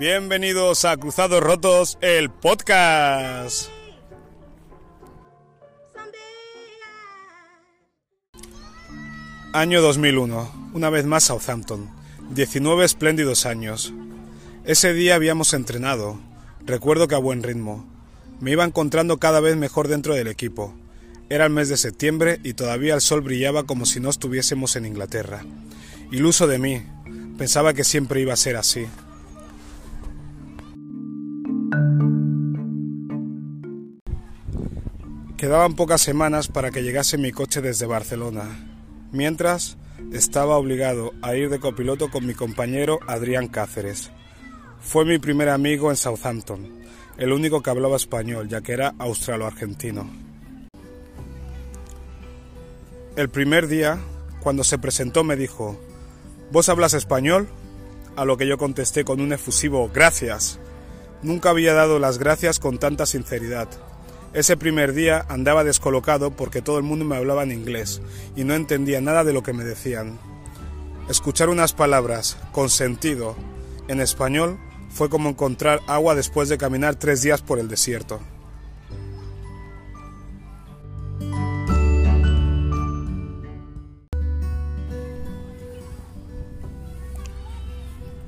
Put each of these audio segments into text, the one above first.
Bienvenidos a Cruzados Rotos, el podcast. Año 2001, una vez más Southampton. 19 espléndidos años. Ese día habíamos entrenado, recuerdo que a buen ritmo. Me iba encontrando cada vez mejor dentro del equipo. Era el mes de septiembre y todavía el sol brillaba como si no estuviésemos en Inglaterra. Iluso de mí, pensaba que siempre iba a ser así. Quedaban pocas semanas para que llegase mi coche desde Barcelona. Mientras, estaba obligado a ir de copiloto con mi compañero Adrián Cáceres. Fue mi primer amigo en Southampton, el único que hablaba español, ya que era australo-argentino. El primer día, cuando se presentó, me dijo, ¿Vos hablas español? A lo que yo contesté con un efusivo gracias. Nunca había dado las gracias con tanta sinceridad. Ese primer día andaba descolocado porque todo el mundo me hablaba en inglés y no entendía nada de lo que me decían. Escuchar unas palabras con sentido en español fue como encontrar agua después de caminar tres días por el desierto.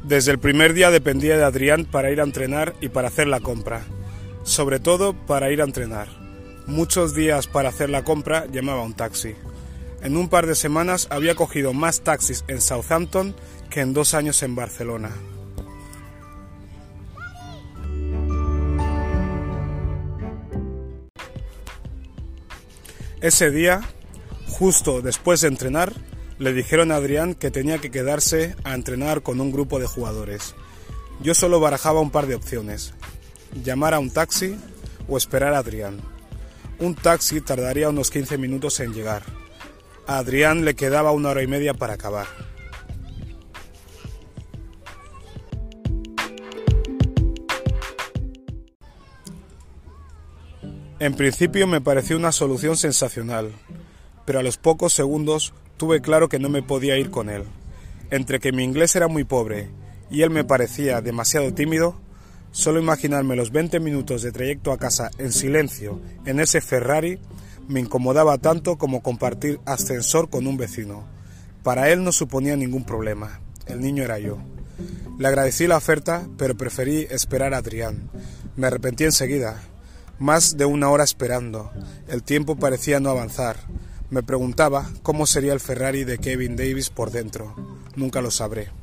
Desde el primer día dependía de Adrián para ir a entrenar y para hacer la compra sobre todo para ir a entrenar. Muchos días para hacer la compra llamaba un taxi. En un par de semanas había cogido más taxis en Southampton que en dos años en Barcelona. Ese día, justo después de entrenar, le dijeron a Adrián que tenía que quedarse a entrenar con un grupo de jugadores. Yo solo barajaba un par de opciones, llamar a un taxi o esperar a Adrián. Un taxi tardaría unos 15 minutos en llegar. A Adrián le quedaba una hora y media para acabar. En principio me pareció una solución sensacional, pero a los pocos segundos tuve claro que no me podía ir con él. Entre que mi inglés era muy pobre y él me parecía demasiado tímido, Solo imaginarme los 20 minutos de trayecto a casa en silencio en ese Ferrari me incomodaba tanto como compartir ascensor con un vecino. Para él no suponía ningún problema. El niño era yo. Le agradecí la oferta, pero preferí esperar a Adrián. Me arrepentí enseguida. Más de una hora esperando. El tiempo parecía no avanzar. Me preguntaba cómo sería el Ferrari de Kevin Davis por dentro. Nunca lo sabré.